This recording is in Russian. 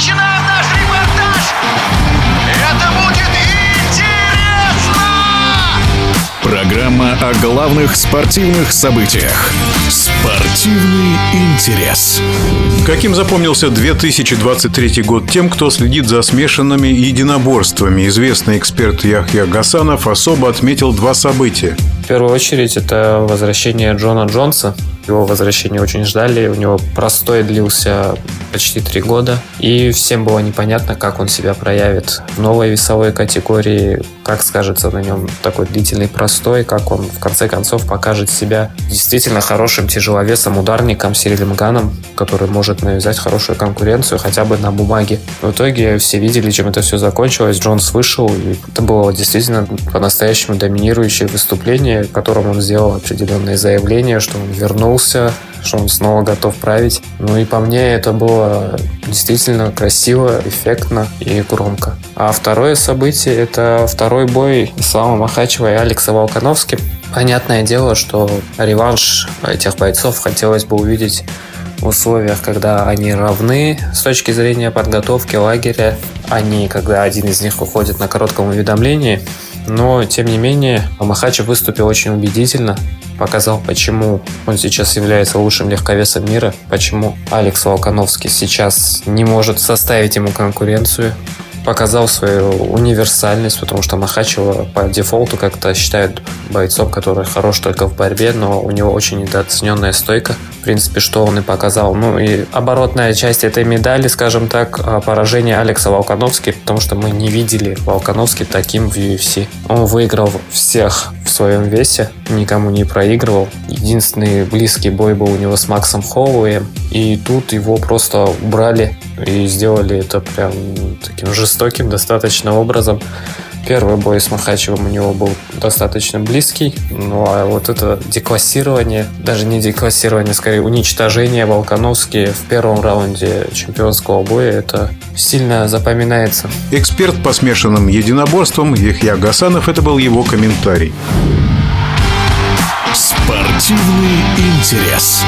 начинаем наш репортаж! Это будет интересно! Программа о главных спортивных событиях. Спортивный интерес. Каким запомнился 2023 год тем, кто следит за смешанными единоборствами? Известный эксперт Яхья Гасанов особо отметил два события. В первую очередь это возвращение Джона Джонса. Его возвращение очень ждали. У него простой длился почти три года. И всем было непонятно, как он себя проявит в новой весовой категории, как скажется на нем такой длительный простой, как он в конце концов покажет себя действительно хорошим тяжеловесом, ударником Сирилем Ганом, который может навязать хорошую конкуренцию хотя бы на бумаге. В итоге все видели, чем это все закончилось. Джонс вышел, и это было действительно по-настоящему доминирующее выступление, в котором он сделал определенные заявления, что он вернулся, что он снова готов править. Ну и по мне это было действительно красиво, эффектно и громко. А второе событие – это второй бой Ислама Махачева и Алекса Волконовски. Понятное дело, что реванш этих бойцов хотелось бы увидеть в условиях, когда они равны с точки зрения подготовки лагеря, не когда один из них уходит на коротком уведомлении. Но, тем не менее, Махачев выступил очень убедительно, показал, почему он сейчас является лучшим легковесом мира, почему Алекс Волконовский сейчас не может составить ему конкуренцию, показал свою универсальность, потому что Махачева по дефолту как-то считают бойцом, который хорош только в борьбе, но у него очень недооцененная стойка. В принципе, что он и показал. Ну и оборотная часть этой медали, скажем так, а, поражение Алекса Волконовски, потому что мы не видели Волконовски таким в UFC. Он выиграл всех своем весе, никому не проигрывал. Единственный близкий бой был у него с Максом Холлоуэем, и тут его просто убрали и сделали это прям таким жестоким достаточно образом. Первый бой с Махачевым у него был достаточно близкий, ну а вот это деклассирование, даже не деклассирование, скорее уничтожение Волконовски в первом раунде чемпионского боя, это сильно запоминается. Эксперт по смешанным единоборствам Яхья Гасанов, это был его комментарий. Спортивный интерес.